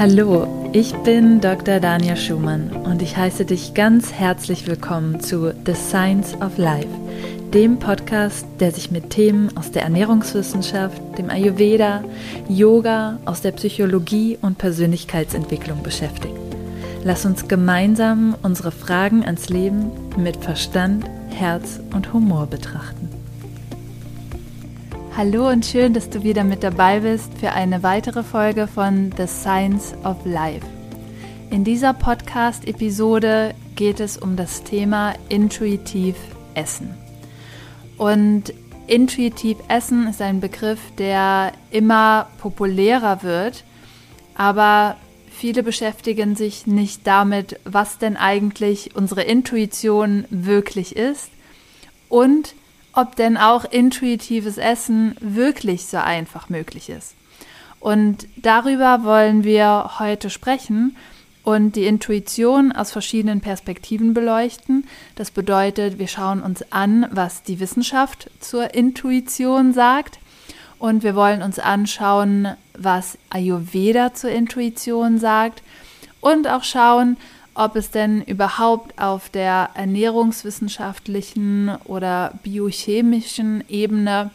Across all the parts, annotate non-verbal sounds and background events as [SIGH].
Hallo, ich bin Dr. Dania Schumann und ich heiße dich ganz herzlich willkommen zu The Science of Life, dem Podcast, der sich mit Themen aus der Ernährungswissenschaft, dem Ayurveda, Yoga, aus der Psychologie und Persönlichkeitsentwicklung beschäftigt. Lass uns gemeinsam unsere Fragen ans Leben mit Verstand, Herz und Humor betrachten. Hallo und schön, dass du wieder mit dabei bist für eine weitere Folge von The Science of Life. In dieser Podcast-Episode geht es um das Thema intuitiv Essen. Und intuitiv Essen ist ein Begriff, der immer populärer wird, aber viele beschäftigen sich nicht damit, was denn eigentlich unsere Intuition wirklich ist und ob denn auch intuitives Essen wirklich so einfach möglich ist. Und darüber wollen wir heute sprechen und die Intuition aus verschiedenen Perspektiven beleuchten. Das bedeutet, wir schauen uns an, was die Wissenschaft zur Intuition sagt. Und wir wollen uns anschauen, was Ayurveda zur Intuition sagt. Und auch schauen, ob es denn überhaupt auf der ernährungswissenschaftlichen oder biochemischen Ebene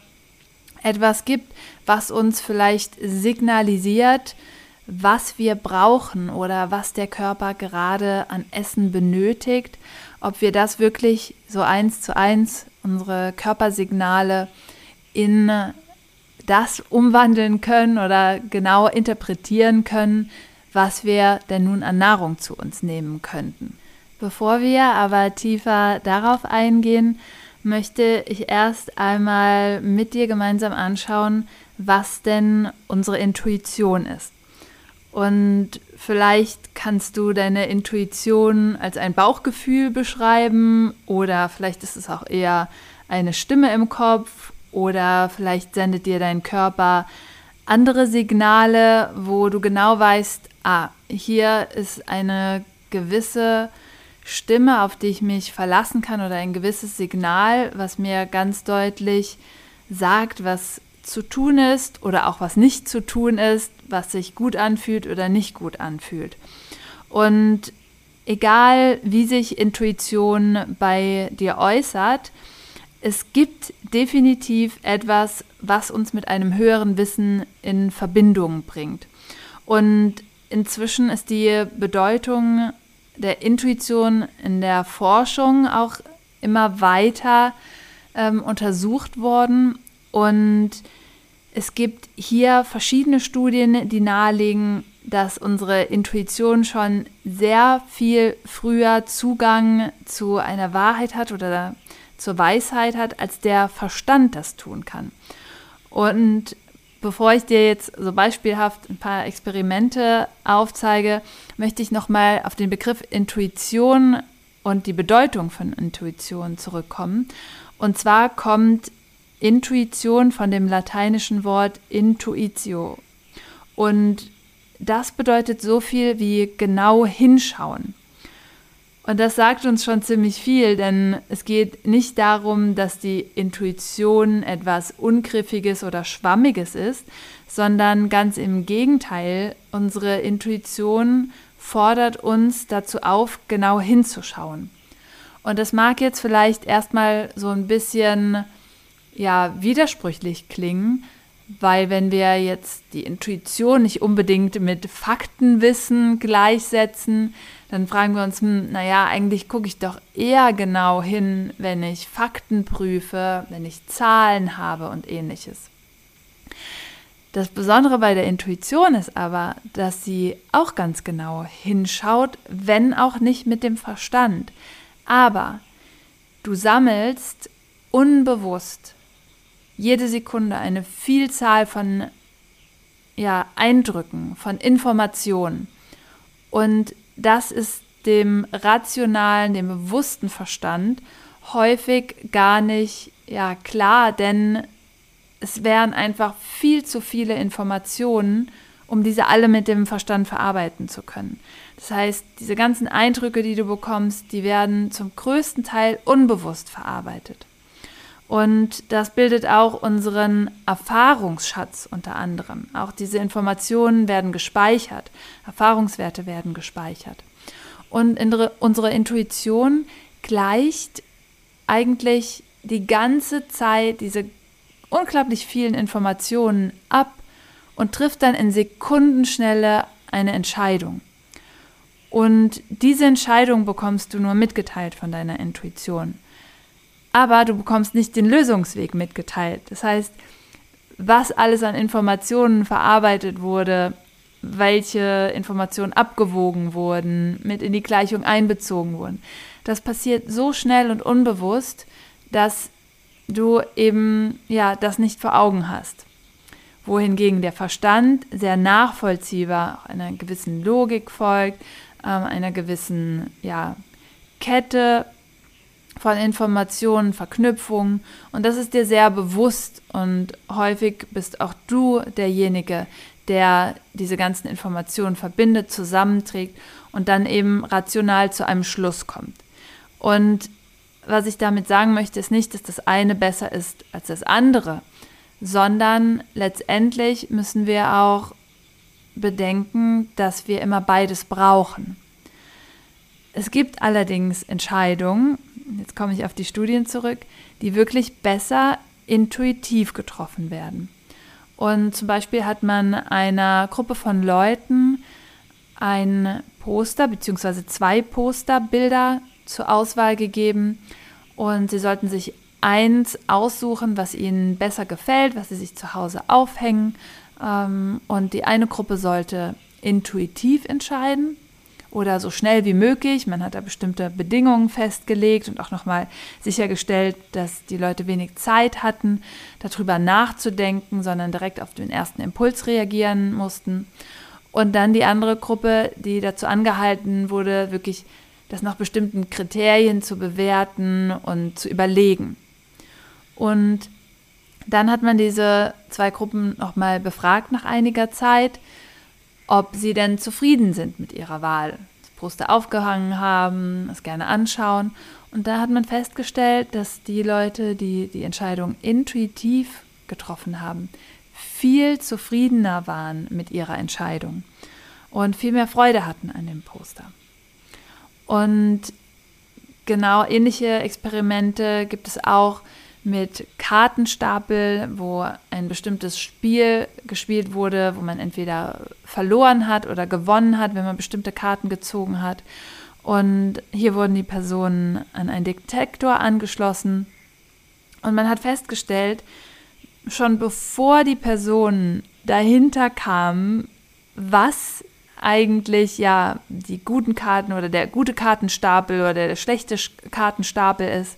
etwas gibt, was uns vielleicht signalisiert, was wir brauchen oder was der Körper gerade an Essen benötigt, ob wir das wirklich so eins zu eins, unsere Körpersignale in das umwandeln können oder genau interpretieren können, was wir denn nun an Nahrung zu uns nehmen könnten. Bevor wir aber tiefer darauf eingehen, möchte ich erst einmal mit dir gemeinsam anschauen, was denn unsere Intuition ist. Und vielleicht kannst du deine Intuition als ein Bauchgefühl beschreiben oder vielleicht ist es auch eher eine Stimme im Kopf oder vielleicht sendet dir dein Körper andere Signale, wo du genau weißt, ah, hier ist eine gewisse Stimme, auf die ich mich verlassen kann oder ein gewisses Signal, was mir ganz deutlich sagt, was zu tun ist oder auch was nicht zu tun ist, was sich gut anfühlt oder nicht gut anfühlt. Und egal wie sich Intuition bei dir äußert, es gibt definitiv etwas, was uns mit einem höheren Wissen in Verbindung bringt. Und Inzwischen ist die Bedeutung der Intuition in der Forschung auch immer weiter ähm, untersucht worden und es gibt hier verschiedene Studien, die nahelegen, dass unsere Intuition schon sehr viel früher Zugang zu einer Wahrheit hat oder zur Weisheit hat, als der Verstand das tun kann. Und Bevor ich dir jetzt so beispielhaft ein paar Experimente aufzeige, möchte ich nochmal auf den Begriff Intuition und die Bedeutung von Intuition zurückkommen. Und zwar kommt Intuition von dem lateinischen Wort intuitio. Und das bedeutet so viel wie genau hinschauen. Und das sagt uns schon ziemlich viel, denn es geht nicht darum, dass die Intuition etwas Ungriffiges oder Schwammiges ist, sondern ganz im Gegenteil, unsere Intuition fordert uns dazu auf, genau hinzuschauen. Und das mag jetzt vielleicht erstmal so ein bisschen ja, widersprüchlich klingen, weil wenn wir jetzt die Intuition nicht unbedingt mit Faktenwissen gleichsetzen, dann fragen wir uns, hm, naja, eigentlich gucke ich doch eher genau hin, wenn ich Fakten prüfe, wenn ich Zahlen habe und ähnliches. Das Besondere bei der Intuition ist aber, dass sie auch ganz genau hinschaut, wenn auch nicht mit dem Verstand. Aber du sammelst unbewusst jede Sekunde eine Vielzahl von ja, Eindrücken, von Informationen. Und das ist dem rationalen, dem bewussten Verstand häufig gar nicht ja, klar, denn es wären einfach viel zu viele Informationen, um diese alle mit dem Verstand verarbeiten zu können. Das heißt, diese ganzen Eindrücke, die du bekommst, die werden zum größten Teil unbewusst verarbeitet. Und das bildet auch unseren Erfahrungsschatz unter anderem. Auch diese Informationen werden gespeichert, Erfahrungswerte werden gespeichert. Und unsere Intuition gleicht eigentlich die ganze Zeit diese unglaublich vielen Informationen ab und trifft dann in Sekundenschnelle eine Entscheidung. Und diese Entscheidung bekommst du nur mitgeteilt von deiner Intuition aber du bekommst nicht den Lösungsweg mitgeteilt. Das heißt, was alles an Informationen verarbeitet wurde, welche Informationen abgewogen wurden, mit in die Gleichung einbezogen wurden. Das passiert so schnell und unbewusst, dass du eben ja das nicht vor Augen hast. Wohingegen der Verstand sehr nachvollziehbar einer gewissen Logik folgt, äh, einer gewissen ja, Kette von Informationen, Verknüpfungen und das ist dir sehr bewusst und häufig bist auch du derjenige, der diese ganzen Informationen verbindet, zusammenträgt und dann eben rational zu einem Schluss kommt. Und was ich damit sagen möchte, ist nicht, dass das eine besser ist als das andere, sondern letztendlich müssen wir auch bedenken, dass wir immer beides brauchen. Es gibt allerdings Entscheidungen, jetzt komme ich auf die Studien zurück, die wirklich besser intuitiv getroffen werden. Und zum Beispiel hat man einer Gruppe von Leuten ein Poster bzw. zwei Posterbilder zur Auswahl gegeben und sie sollten sich eins aussuchen, was ihnen besser gefällt, was sie sich zu Hause aufhängen. Ähm, und die eine Gruppe sollte intuitiv entscheiden oder so schnell wie möglich. Man hat da bestimmte Bedingungen festgelegt und auch nochmal sichergestellt, dass die Leute wenig Zeit hatten, darüber nachzudenken, sondern direkt auf den ersten Impuls reagieren mussten. Und dann die andere Gruppe, die dazu angehalten wurde, wirklich das nach bestimmten Kriterien zu bewerten und zu überlegen. Und dann hat man diese zwei Gruppen nochmal befragt nach einiger Zeit ob sie denn zufrieden sind mit ihrer Wahl. Das Poster aufgehangen haben, es gerne anschauen. Und da hat man festgestellt, dass die Leute, die die Entscheidung intuitiv getroffen haben, viel zufriedener waren mit ihrer Entscheidung und viel mehr Freude hatten an dem Poster. Und genau ähnliche Experimente gibt es auch mit Kartenstapel, wo ein bestimmtes Spiel gespielt wurde, wo man entweder verloren hat oder gewonnen hat, wenn man bestimmte Karten gezogen hat. Und hier wurden die Personen an einen Detektor angeschlossen. Und man hat festgestellt, schon bevor die Personen dahinter kamen, was eigentlich ja die guten Karten oder der gute Kartenstapel oder der schlechte Kartenstapel ist,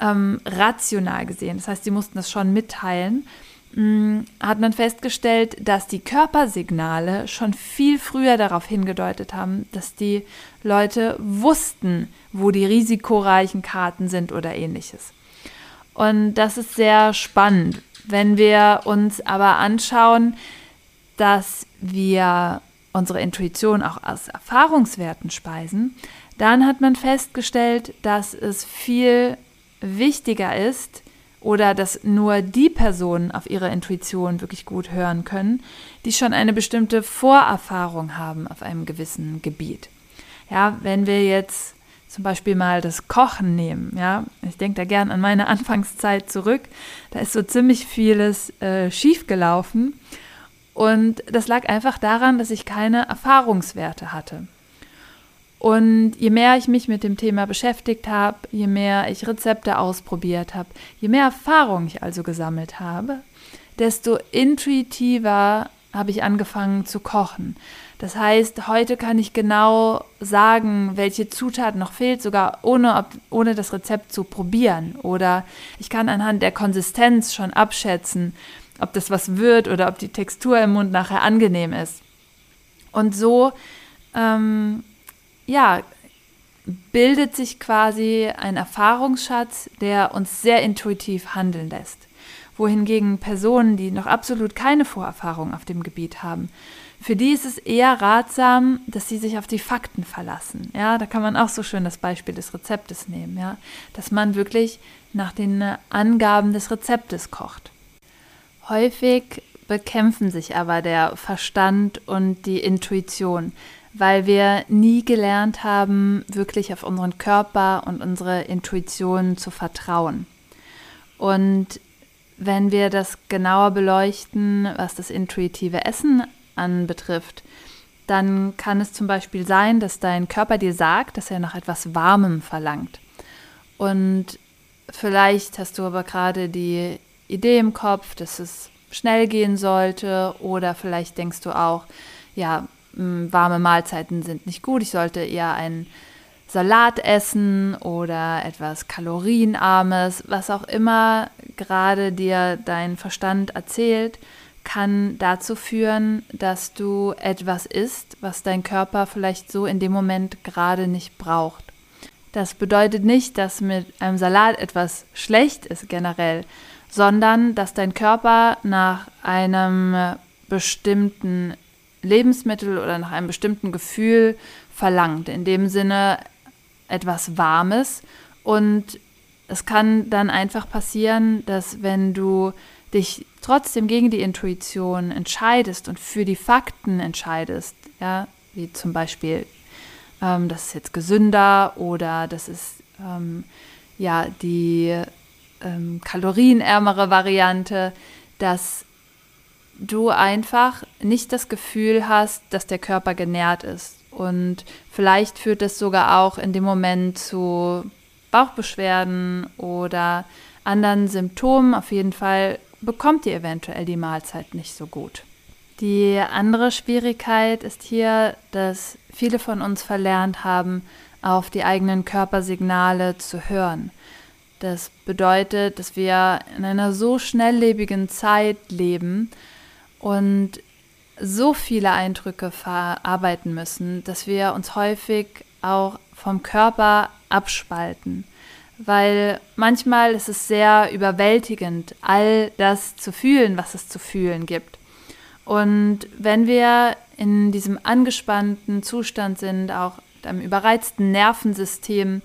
ähm, rational gesehen, das heißt, sie mussten das schon mitteilen, mh, mm, hat man festgestellt, dass die Körpersignale schon viel früher darauf hingedeutet haben, dass die Leute wussten, wo die risikoreichen Karten sind oder ähnliches. Und das ist sehr spannend, wenn wir uns aber anschauen, dass wir unsere Intuition auch aus Erfahrungswerten speisen, dann hat man festgestellt, dass es viel wichtiger ist oder dass nur die Personen auf ihre Intuition wirklich gut hören können, die schon eine bestimmte Vorerfahrung haben auf einem gewissen Gebiet. Ja, wenn wir jetzt zum Beispiel mal das Kochen nehmen, ja, ich denke da gern an meine [LAUGHS] Anfangszeit zurück, da ist so ziemlich vieles äh, schiefgelaufen und das lag einfach daran, dass ich keine Erfahrungswerte hatte. Und je mehr ich mich mit dem Thema beschäftigt habe, je mehr ich Rezepte ausprobiert habe, je mehr Erfahrung ich also gesammelt habe, desto intuitiver habe ich angefangen zu kochen. Das heißt, heute kann ich genau sagen, welche Zutat noch fehlt, sogar ohne, ohne das Rezept zu probieren. Oder ich kann anhand der Konsistenz schon abschätzen, ob das was wird oder ob die Textur im Mund nachher angenehm ist. Und so ähm, ja, bildet sich quasi ein Erfahrungsschatz, der uns sehr intuitiv handeln lässt. wohingegen Personen, die noch absolut keine Vorerfahrung auf dem Gebiet haben, für die ist es eher ratsam, dass sie sich auf die Fakten verlassen. Ja, da kann man auch so schön das Beispiel des Rezeptes nehmen, ja, dass man wirklich nach den Angaben des Rezeptes kocht. Häufig bekämpfen sich aber der Verstand und die Intuition, weil wir nie gelernt haben, wirklich auf unseren Körper und unsere Intuition zu vertrauen. Und wenn wir das genauer beleuchten, was das intuitive Essen anbetrifft, dann kann es zum Beispiel sein, dass dein Körper dir sagt, dass er nach etwas Warmem verlangt. Und vielleicht hast du aber gerade die Idee im Kopf, dass es schnell gehen sollte oder vielleicht denkst du auch, ja, warme Mahlzeiten sind nicht gut, ich sollte eher einen Salat essen oder etwas Kalorienarmes, was auch immer gerade dir dein Verstand erzählt, kann dazu führen, dass du etwas isst, was dein Körper vielleicht so in dem Moment gerade nicht braucht. Das bedeutet nicht, dass mit einem Salat etwas schlecht ist generell, sondern dass dein Körper nach einem bestimmten Lebensmittel oder nach einem bestimmten Gefühl verlangt. In dem Sinne etwas Warmes. Und es kann dann einfach passieren, dass wenn du dich trotzdem gegen die Intuition entscheidest und für die Fakten entscheidest, ja, wie zum Beispiel, ähm, das ist jetzt gesünder oder das ist ähm, ja die ähm, kalorienärmere Variante, dass du einfach nicht das Gefühl hast, dass der Körper genährt ist. Und vielleicht führt das sogar auch in dem Moment zu Bauchbeschwerden oder anderen Symptomen. Auf jeden Fall bekommt ihr eventuell die Mahlzeit nicht so gut. Die andere Schwierigkeit ist hier, dass viele von uns verlernt haben, auf die eigenen Körpersignale zu hören. Das bedeutet, dass wir in einer so schnelllebigen Zeit leben und so viele Eindrücke verarbeiten müssen, dass wir uns häufig auch vom Körper abspalten. Weil manchmal ist es sehr überwältigend, all das zu fühlen, was es zu fühlen gibt. Und wenn wir in diesem angespannten Zustand sind, auch einem überreizten Nervensystem,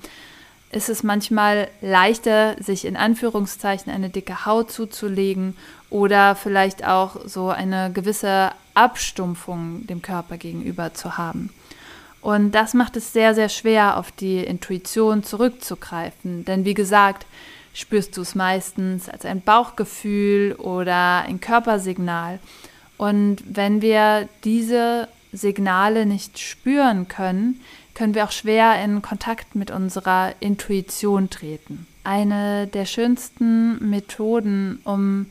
ist es manchmal leichter, sich in Anführungszeichen eine dicke Haut zuzulegen oder vielleicht auch so eine gewisse Abstumpfung dem Körper gegenüber zu haben. Und das macht es sehr, sehr schwer, auf die Intuition zurückzugreifen. Denn wie gesagt, spürst du es meistens als ein Bauchgefühl oder ein Körpersignal. Und wenn wir diese Signale nicht spüren können, können wir auch schwer in Kontakt mit unserer Intuition treten. Eine der schönsten Methoden, um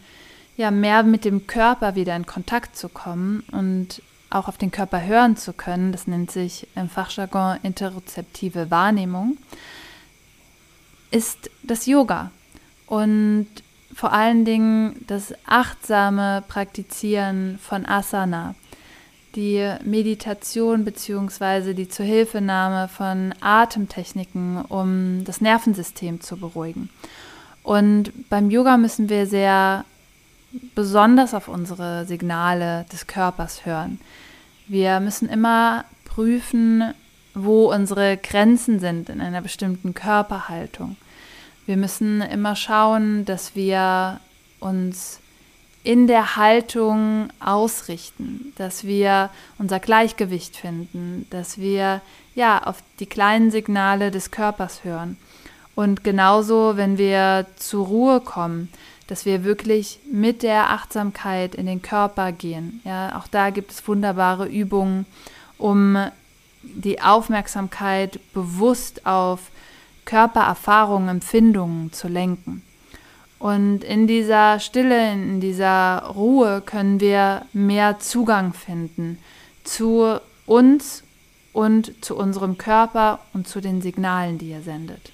ja mehr mit dem Körper wieder in Kontakt zu kommen und auch auf den Körper hören zu können, das nennt sich im Fachjargon interozeptive Wahrnehmung, ist das Yoga und vor allen Dingen das achtsame Praktizieren von Asana die Meditation bzw. die Zuhilfenahme von Atemtechniken, um das Nervensystem zu beruhigen. Und beim Yoga müssen wir sehr besonders auf unsere Signale des Körpers hören. Wir müssen immer prüfen, wo unsere Grenzen sind in einer bestimmten Körperhaltung. Wir müssen immer schauen, dass wir uns in der Haltung ausrichten, dass wir unser Gleichgewicht finden, dass wir ja auf die kleinen Signale des Körpers hören. Und genauso, wenn wir zur Ruhe kommen, dass wir wirklich mit der Achtsamkeit in den Körper gehen. Ja, auch da gibt es wunderbare Übungen, um die Aufmerksamkeit bewusst auf Körpererfahrungen, Empfindungen zu lenken. Und in dieser Stille, in dieser Ruhe können wir mehr Zugang finden zu uns und zu unserem Körper und zu den Signalen, die er sendet.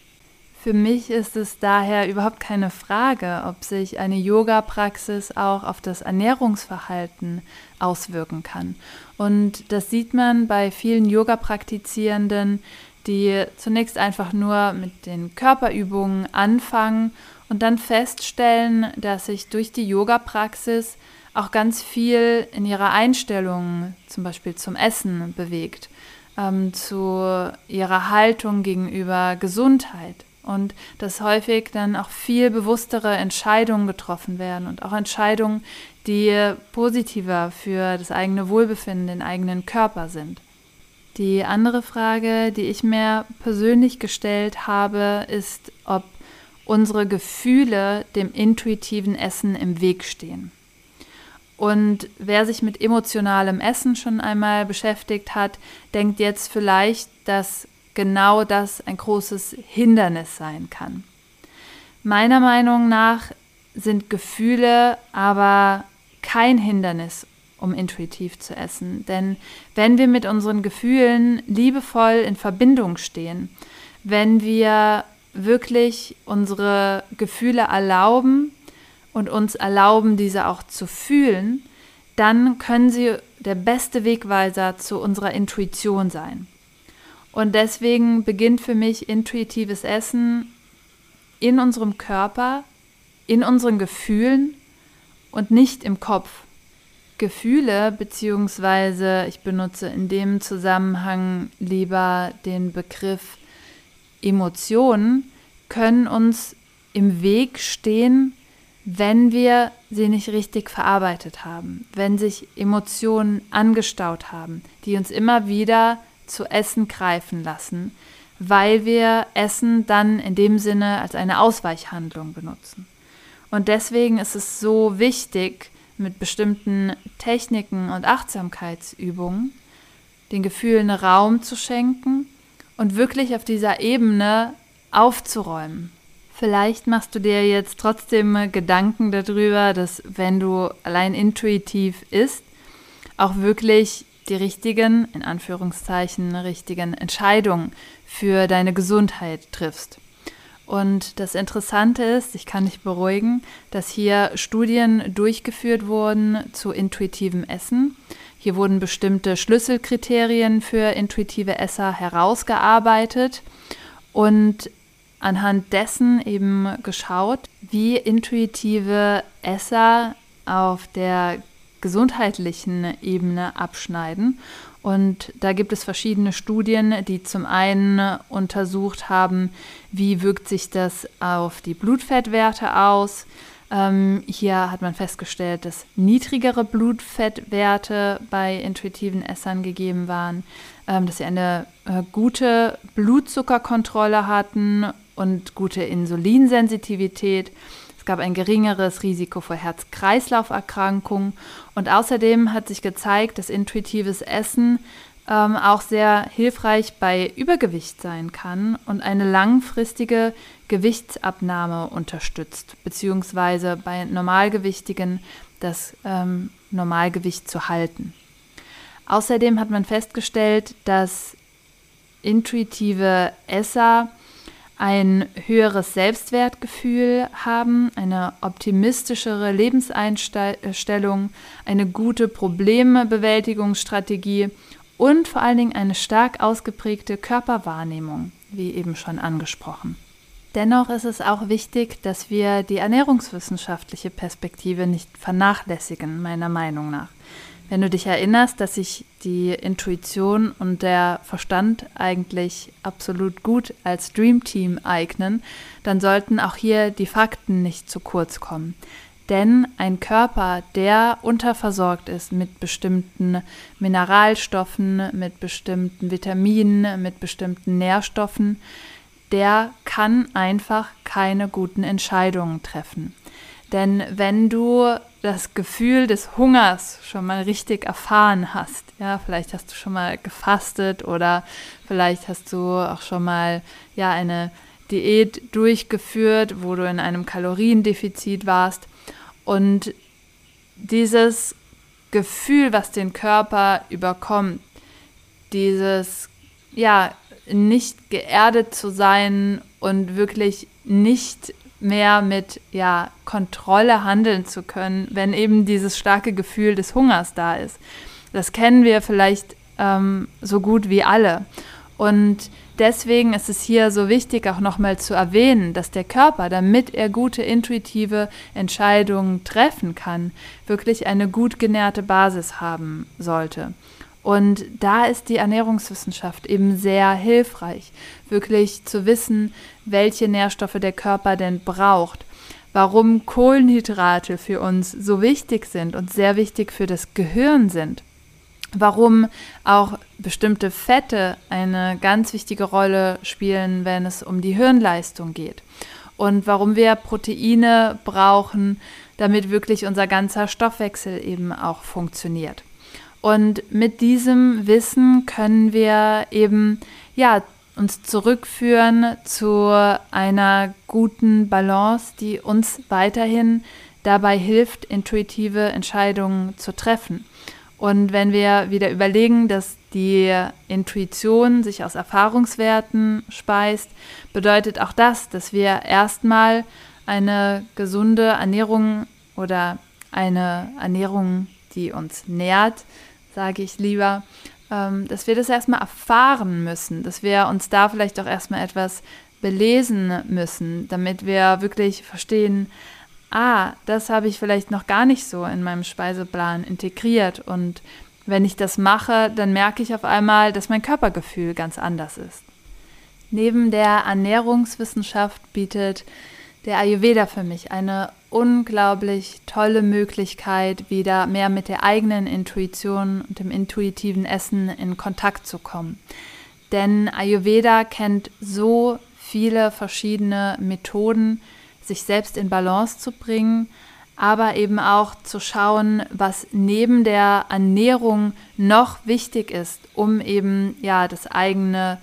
Für mich ist es daher überhaupt keine Frage, ob sich eine Yoga-Praxis auch auf das Ernährungsverhalten auswirken kann. Und das sieht man bei vielen Yoga-Praktizierenden, die zunächst einfach nur mit den Körperübungen anfangen und dann feststellen, dass sich durch die Yoga-Praxis auch ganz viel in ihrer Einstellung, zum Beispiel zum Essen, bewegt, ähm, zu ihrer Haltung gegenüber Gesundheit und dass häufig dann auch viel bewusstere Entscheidungen getroffen werden und auch Entscheidungen, die positiver für das eigene Wohlbefinden, den eigenen Körper sind. Die andere Frage, die ich mir persönlich gestellt habe, ist, ob unsere Gefühle dem intuitiven Essen im Weg stehen. Und wer sich mit emotionalem Essen schon einmal beschäftigt hat, denkt jetzt vielleicht, dass genau das ein großes Hindernis sein kann. Meiner Meinung nach sind Gefühle aber kein Hindernis, um intuitiv zu essen. Denn wenn wir mit unseren Gefühlen liebevoll in Verbindung stehen, wenn wir wirklich unsere Gefühle erlauben und uns erlauben, diese auch zu fühlen, dann können sie der beste Wegweiser zu unserer Intuition sein. Und deswegen beginnt für mich intuitives Essen in unserem Körper, in unseren Gefühlen und nicht im Kopf. Gefühle, beziehungsweise ich benutze in dem Zusammenhang lieber den Begriff Emotionen können uns im Weg stehen, wenn wir sie nicht richtig verarbeitet haben, wenn sich Emotionen angestaut haben, die uns immer wieder zu Essen greifen lassen, weil wir Essen dann in dem Sinne als eine Ausweichhandlung benutzen. Und deswegen ist es so wichtig, mit bestimmten Techniken und Achtsamkeitsübungen den Gefühlen Raum zu schenken und wirklich auf dieser Ebene aufzuräumen. Vielleicht machst du dir jetzt trotzdem Gedanken darüber, dass wenn du allein intuitiv isst, auch wirklich die richtigen, in Anführungszeichen, richtigen Entscheidungen für deine Gesundheit triffst. Und das Interessante ist, ich kann dich beruhigen, dass hier Studien durchgeführt wurden zu intuitivem Essen. Hier wurden bestimmte Schlüsselkriterien für intuitive Esser herausgearbeitet und anhand dessen eben geschaut, wie intuitive Esser auf der gesundheitlichen Ebene abschneiden. Und da gibt es verschiedene Studien, die zum einen untersucht haben, wie wirkt sich das auf die Blutfettwerte aus. Ähm, hier hat man festgestellt, dass niedrigere Blutfettwerte bei intuitiven Essern gegeben waren, ähm, dass sie eine äh, gute Blutzuckerkontrolle hatten und gute Insulinsensitivität gab ein geringeres Risiko für Herz-Kreislauf-Erkrankungen und außerdem hat sich gezeigt, dass intuitives Essen ähm, auch sehr hilfreich bei Übergewicht sein kann und eine langfristige Gewichtsabnahme unterstützt, beziehungsweise bei Normalgewichtigen das ähm, Normalgewicht zu halten. Außerdem hat man festgestellt, dass intuitive Esser ein höheres Selbstwertgefühl haben, eine optimistischere Lebenseinstellung, eine gute Problembewältigungsstrategie und vor allen Dingen eine stark ausgeprägte Körperwahrnehmung, wie eben schon angesprochen. Dennoch ist es auch wichtig, dass wir die ernährungswissenschaftliche Perspektive nicht vernachlässigen, meiner Meinung nach. Wenn du dich erinnerst, dass sich die Intuition und der Verstand eigentlich absolut gut als Dream Team eignen, dann sollten auch hier die Fakten nicht zu kurz kommen. Denn ein Körper, der unterversorgt ist mit bestimmten Mineralstoffen, mit bestimmten Vitaminen, mit bestimmten Nährstoffen, der kann einfach keine guten Entscheidungen treffen. Denn wenn du das Gefühl des Hungers schon mal richtig erfahren hast, ja, vielleicht hast du schon mal gefastet oder vielleicht hast du auch schon mal ja eine Diät durchgeführt, wo du in einem Kaloriendefizit warst. Und dieses Gefühl, was den Körper überkommt, dieses ja nicht geerdet zu sein und wirklich nicht mehr mit ja, Kontrolle handeln zu können, wenn eben dieses starke Gefühl des Hungers da ist. Das kennen wir vielleicht ähm, so gut wie alle. Und deswegen ist es hier so wichtig, auch nochmal zu erwähnen, dass der Körper, damit er gute intuitive Entscheidungen treffen kann, wirklich eine gut genährte Basis haben sollte. Und da ist die Ernährungswissenschaft eben sehr hilfreich, wirklich zu wissen, welche Nährstoffe der Körper denn braucht, warum Kohlenhydrate für uns so wichtig sind und sehr wichtig für das Gehirn sind, warum auch bestimmte Fette eine ganz wichtige Rolle spielen, wenn es um die Hirnleistung geht und warum wir Proteine brauchen, damit wirklich unser ganzer Stoffwechsel eben auch funktioniert. Und mit diesem Wissen können wir eben ja uns zurückführen zu einer guten Balance, die uns weiterhin dabei hilft, intuitive Entscheidungen zu treffen. Und wenn wir wieder überlegen, dass die Intuition sich aus Erfahrungswerten speist, bedeutet auch das, dass wir erstmal eine gesunde Ernährung oder eine Ernährung, die uns nährt, sage ich lieber, ähm, dass wir das erstmal erfahren müssen, dass wir uns da vielleicht auch erstmal etwas belesen müssen, damit wir wirklich verstehen, ah, das habe ich vielleicht noch gar nicht so in meinem Speiseplan integriert und wenn ich das mache, dann merke ich auf einmal, dass mein Körpergefühl ganz anders ist. Neben der Ernährungswissenschaft bietet der Ayurveda für mich eine unglaublich tolle Möglichkeit, wieder mehr mit der eigenen Intuition und dem intuitiven Essen in Kontakt zu kommen. Denn Ayurveda kennt so viele verschiedene Methoden, sich selbst in Balance zu bringen, aber eben auch zu schauen, was neben der Ernährung noch wichtig ist, um eben ja das eigene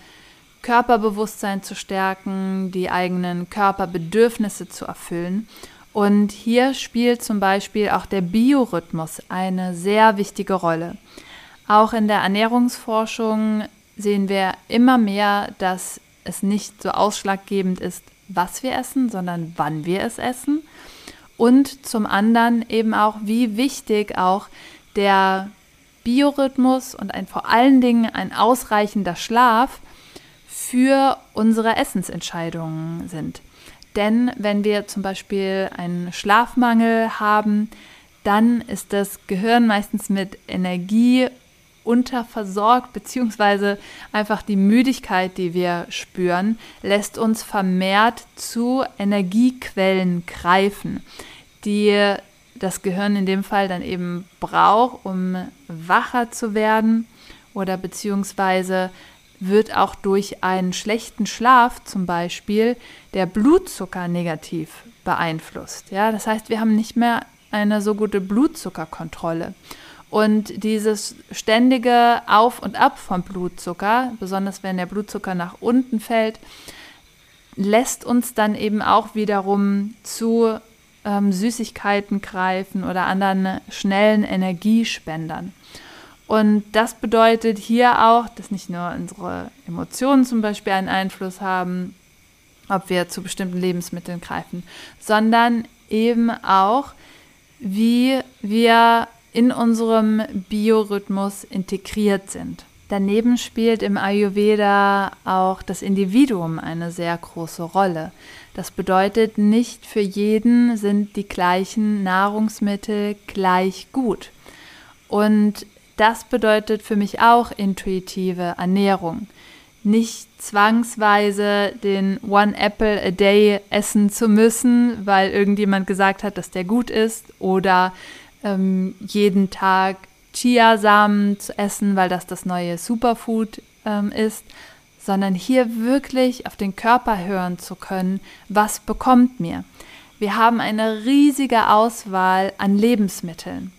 Körperbewusstsein zu stärken, die eigenen Körperbedürfnisse zu erfüllen. Und hier spielt zum Beispiel auch der Biorhythmus eine sehr wichtige Rolle. Auch in der Ernährungsforschung sehen wir immer mehr, dass es nicht so ausschlaggebend ist, was wir essen, sondern wann wir es essen. Und zum anderen eben auch, wie wichtig auch der Biorhythmus und ein vor allen Dingen ein ausreichender Schlaf für unsere Essensentscheidungen sind. Denn wenn wir zum Beispiel einen Schlafmangel haben, dann ist das Gehirn meistens mit Energie unterversorgt, beziehungsweise einfach die Müdigkeit, die wir spüren, lässt uns vermehrt zu Energiequellen greifen, die das Gehirn in dem Fall dann eben braucht, um wacher zu werden oder beziehungsweise wird auch durch einen schlechten Schlaf zum Beispiel der Blutzucker negativ beeinflusst. Ja, das heißt, wir haben nicht mehr eine so gute Blutzuckerkontrolle. Und dieses ständige Auf und Ab vom Blutzucker, besonders wenn der Blutzucker nach unten fällt, lässt uns dann eben auch wiederum zu ähm, Süßigkeiten greifen oder anderen schnellen Energiespendern. Und das bedeutet hier auch, dass nicht nur unsere Emotionen zum Beispiel einen Einfluss haben, ob wir zu bestimmten Lebensmitteln greifen, sondern eben auch, wie wir in unserem Biorhythmus integriert sind. Daneben spielt im Ayurveda auch das Individuum eine sehr große Rolle. Das bedeutet, nicht für jeden sind die gleichen Nahrungsmittel gleich gut. Und das bedeutet für mich auch intuitive Ernährung. Nicht zwangsweise den One Apple a Day essen zu müssen, weil irgendjemand gesagt hat, dass der gut ist, oder ähm, jeden Tag Chiasamen zu essen, weil das das neue Superfood ähm, ist, sondern hier wirklich auf den Körper hören zu können, was bekommt mir. Wir haben eine riesige Auswahl an Lebensmitteln.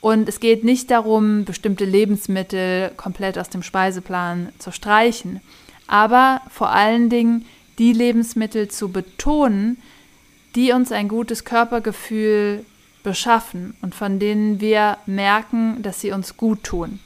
Und es geht nicht darum, bestimmte Lebensmittel komplett aus dem Speiseplan zu streichen, aber vor allen Dingen die Lebensmittel zu betonen, die uns ein gutes Körpergefühl beschaffen und von denen wir merken, dass sie uns gut tun.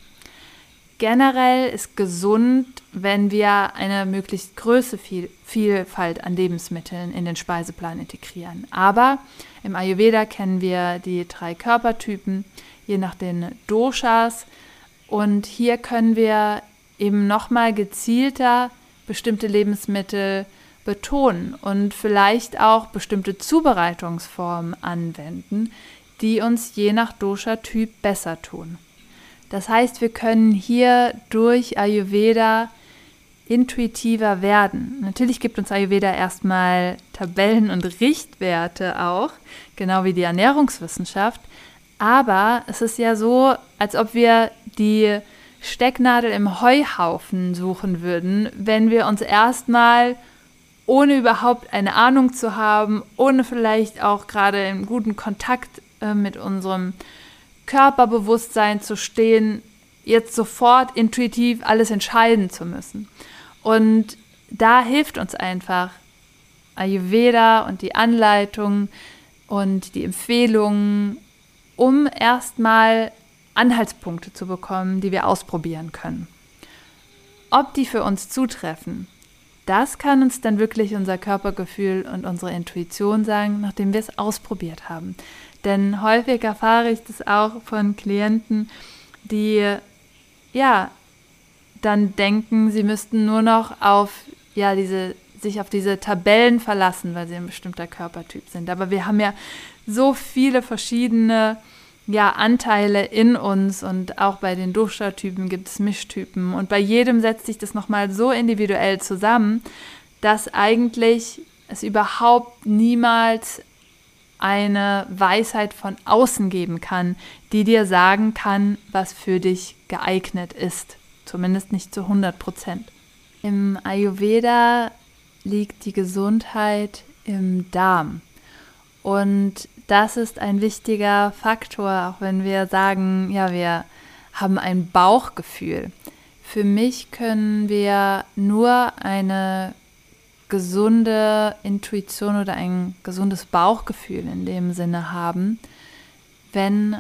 Generell ist gesund, wenn wir eine möglichst große Vielfalt an Lebensmitteln in den Speiseplan integrieren. Aber im Ayurveda kennen wir die drei Körpertypen, je nach den Doshas. Und hier können wir eben nochmal gezielter bestimmte Lebensmittel betonen und vielleicht auch bestimmte Zubereitungsformen anwenden, die uns je nach Dosha-Typ besser tun. Das heißt, wir können hier durch Ayurveda intuitiver werden. Natürlich gibt uns Ayurveda erstmal Tabellen und Richtwerte auch, genau wie die Ernährungswissenschaft. Aber es ist ja so, als ob wir die Stecknadel im Heuhaufen suchen würden, wenn wir uns erstmal ohne überhaupt eine Ahnung zu haben, ohne vielleicht auch gerade in guten Kontakt äh, mit unserem Körperbewusstsein zu stehen, jetzt sofort intuitiv alles entscheiden zu müssen. Und da hilft uns einfach Ayurveda und die Anleitung und die Empfehlungen, um erstmal Anhaltspunkte zu bekommen, die wir ausprobieren können. Ob die für uns zutreffen, das kann uns dann wirklich unser Körpergefühl und unsere Intuition sagen, nachdem wir es ausprobiert haben. Denn häufig erfahre ich das auch von Klienten, die ja dann denken, sie müssten nur noch auf ja diese sich auf diese Tabellen verlassen, weil sie ein bestimmter Körpertyp sind. Aber wir haben ja so viele verschiedene ja, Anteile in uns und auch bei den Dosha-Typen gibt es Mischtypen und bei jedem setzt sich das nochmal so individuell zusammen, dass eigentlich es überhaupt niemals eine Weisheit von außen geben kann, die dir sagen kann, was für dich geeignet ist. Zumindest nicht zu 100 Prozent. Im Ayurveda liegt die Gesundheit im Darm. Und das ist ein wichtiger Faktor, auch wenn wir sagen, ja, wir haben ein Bauchgefühl. Für mich können wir nur eine gesunde Intuition oder ein gesundes Bauchgefühl in dem Sinne haben, wenn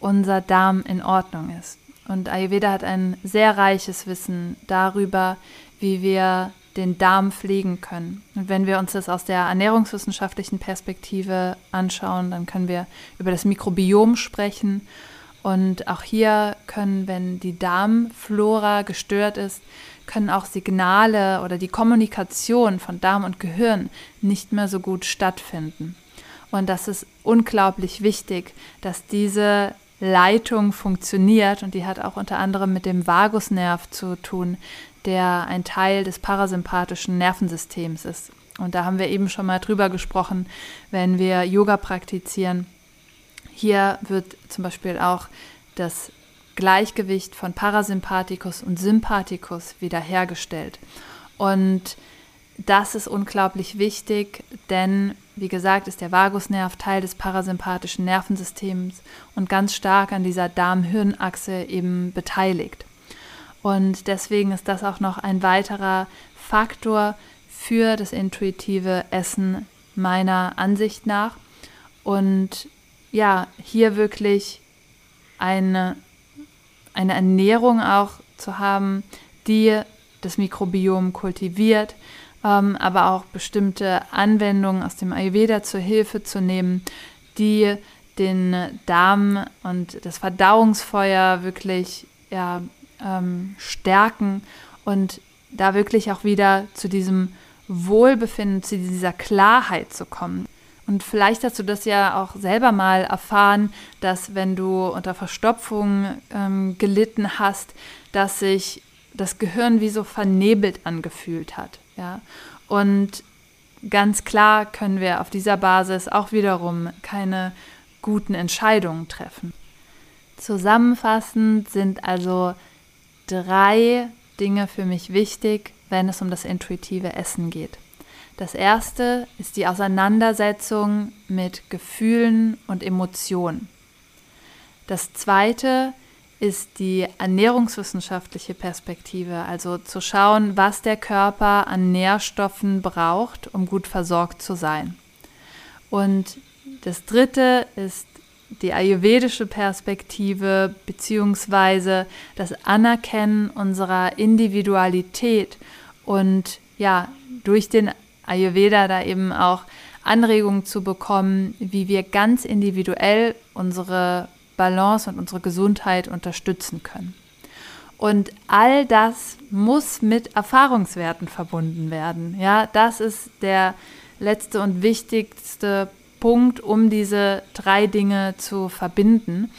unser Darm in Ordnung ist. Und Ayurveda hat ein sehr reiches Wissen darüber, wie wir den Darm pflegen können. Und wenn wir uns das aus der ernährungswissenschaftlichen Perspektive anschauen, dann können wir über das Mikrobiom sprechen. Und auch hier können, wenn die Darmflora gestört ist, können auch Signale oder die Kommunikation von Darm und Gehirn nicht mehr so gut stattfinden. Und das ist unglaublich wichtig, dass diese Leitung funktioniert und die hat auch unter anderem mit dem Vagusnerv zu tun, der ein Teil des parasympathischen Nervensystems ist. Und da haben wir eben schon mal drüber gesprochen, wenn wir Yoga praktizieren. Hier wird zum Beispiel auch das Gleichgewicht von Parasympathikus und Sympathikus wiederhergestellt. Und das ist unglaublich wichtig, denn wie gesagt ist der Vagusnerv Teil des parasympathischen Nervensystems und ganz stark an dieser Darm-Hirn-Achse eben beteiligt. Und deswegen ist das auch noch ein weiterer Faktor für das intuitive Essen meiner Ansicht nach. Und ja, hier wirklich eine, eine Ernährung auch zu haben, die das Mikrobiom kultiviert, ähm, aber auch bestimmte Anwendungen aus dem Ayurveda zur Hilfe zu nehmen, die den Darm und das Verdauungsfeuer wirklich ja, ähm, stärken und da wirklich auch wieder zu diesem Wohlbefinden, zu dieser Klarheit zu kommen. Und vielleicht hast du das ja auch selber mal erfahren, dass wenn du unter Verstopfung ähm, gelitten hast, dass sich das Gehirn wie so vernebelt angefühlt hat. Ja? Und ganz klar können wir auf dieser Basis auch wiederum keine guten Entscheidungen treffen. Zusammenfassend sind also drei Dinge für mich wichtig, wenn es um das intuitive Essen geht. Das erste ist die Auseinandersetzung mit Gefühlen und Emotionen. Das zweite ist die ernährungswissenschaftliche Perspektive, also zu schauen, was der Körper an Nährstoffen braucht, um gut versorgt zu sein. Und das dritte ist die ayurvedische Perspektive beziehungsweise das Anerkennen unserer Individualität und ja, durch den Ayurveda da eben auch Anregungen zu bekommen, wie wir ganz individuell unsere Balance und unsere Gesundheit unterstützen können. Und all das muss mit Erfahrungswerten verbunden werden. Ja, das ist der letzte und wichtigste Punkt, um diese drei Dinge zu verbinden.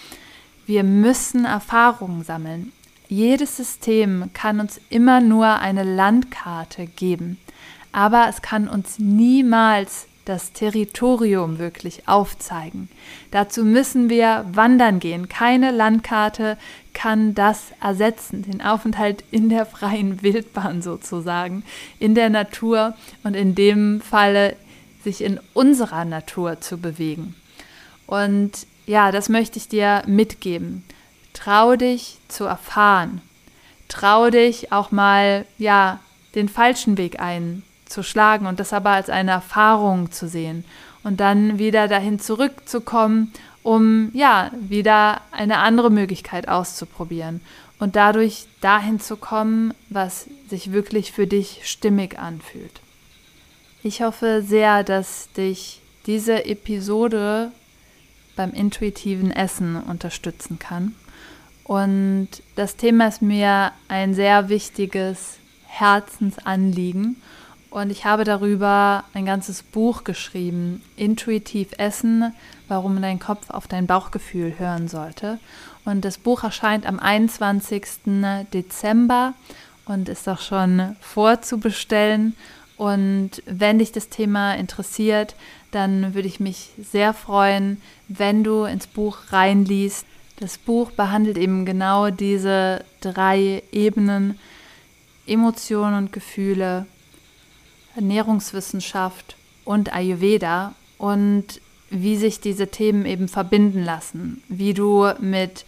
Wir müssen Erfahrungen sammeln. Jedes System kann uns immer nur eine Landkarte geben, aber es kann uns niemals das Territorium wirklich aufzeigen. Dazu müssen wir wandern gehen. Keine Landkarte kann das ersetzen, den Aufenthalt in der freien Wildbahn sozusagen, in der Natur und in dem Falle sich in unserer Natur zu bewegen. Und ja, das möchte ich dir mitgeben. Trau dich zu erfahren. Trau dich auch mal, ja, den falschen Weg einzuschlagen und das aber als eine Erfahrung zu sehen und dann wieder dahin zurückzukommen, um ja, wieder eine andere Möglichkeit auszuprobieren und dadurch dahin zu kommen, was sich wirklich für dich stimmig anfühlt. Ich hoffe sehr, dass dich diese Episode beim intuitiven Essen unterstützen kann. Und das Thema ist mir ein sehr wichtiges Herzensanliegen. Und ich habe darüber ein ganzes Buch geschrieben, Intuitiv Essen, warum dein Kopf auf dein Bauchgefühl hören sollte. Und das Buch erscheint am 21. Dezember und ist auch schon vorzubestellen. Und wenn dich das Thema interessiert, dann würde ich mich sehr freuen, wenn du ins Buch reinliest. Das Buch behandelt eben genau diese drei Ebenen, Emotionen und Gefühle, Ernährungswissenschaft und Ayurveda und wie sich diese Themen eben verbinden lassen, wie du mit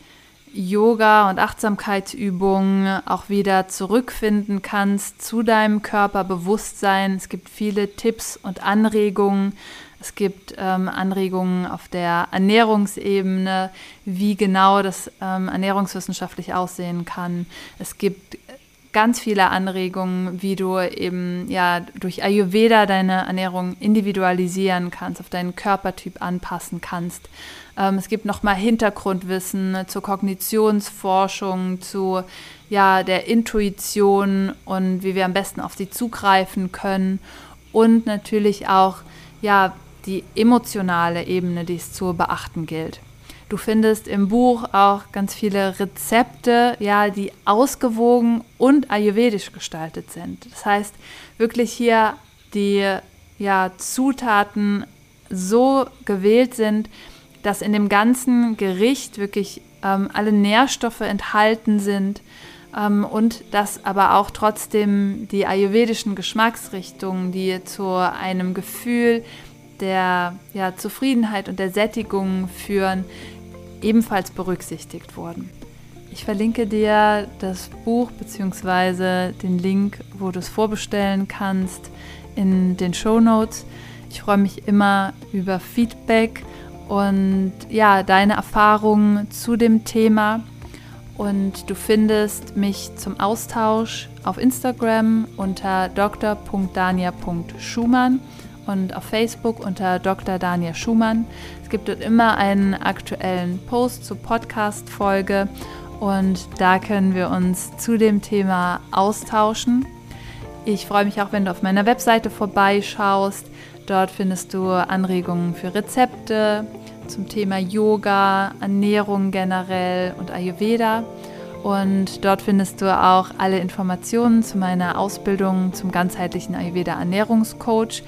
Yoga und Achtsamkeitsübungen auch wieder zurückfinden kannst zu deinem Körperbewusstsein. Es gibt viele Tipps und Anregungen. Es gibt ähm, Anregungen auf der Ernährungsebene, wie genau das ähm, ernährungswissenschaftlich aussehen kann. Es gibt ganz viele Anregungen, wie du eben ja durch Ayurveda deine Ernährung individualisieren kannst, auf deinen Körpertyp anpassen kannst. Ähm, es gibt nochmal Hintergrundwissen zur Kognitionsforschung, zu ja, der Intuition und wie wir am besten auf sie zugreifen können. Und natürlich auch ja, die emotionale Ebene, die es zu beachten gilt. Du findest im Buch auch ganz viele Rezepte, ja, die ausgewogen und ayurvedisch gestaltet sind. Das heißt, wirklich hier die ja, Zutaten so gewählt sind, dass in dem ganzen Gericht wirklich ähm, alle Nährstoffe enthalten sind ähm, und dass aber auch trotzdem die ayurvedischen Geschmacksrichtungen, die zu einem Gefühl der ja, Zufriedenheit und der Sättigung führen, ebenfalls berücksichtigt wurden. Ich verlinke dir das Buch bzw. den Link, wo du es vorbestellen kannst, in den Show Notes. Ich freue mich immer über Feedback und ja, deine Erfahrungen zu dem Thema. Und du findest mich zum Austausch auf Instagram unter dr.dania.schumann und auf Facebook unter Dr. Daniel Schumann. Es gibt dort immer einen aktuellen Post zur Podcast-Folge und da können wir uns zu dem Thema austauschen. Ich freue mich auch, wenn du auf meiner Webseite vorbeischaust. Dort findest du Anregungen für Rezepte zum Thema Yoga, Ernährung generell und Ayurveda. Und dort findest du auch alle Informationen zu meiner Ausbildung zum ganzheitlichen Ayurveda Ernährungscoach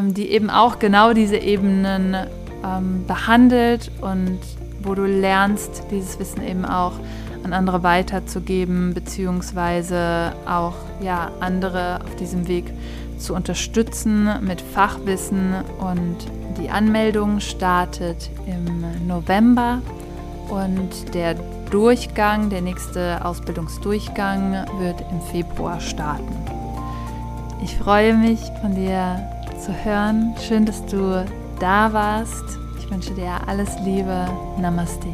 die eben auch genau diese Ebenen ähm, behandelt und wo du lernst, dieses Wissen eben auch an andere weiterzugeben, beziehungsweise auch ja, andere auf diesem Weg zu unterstützen mit Fachwissen. Und die Anmeldung startet im November und der Durchgang, der nächste Ausbildungsdurchgang wird im Februar starten. Ich freue mich, von dir zu hören. Schön, dass du da warst. Ich wünsche dir alles Liebe. Namaste.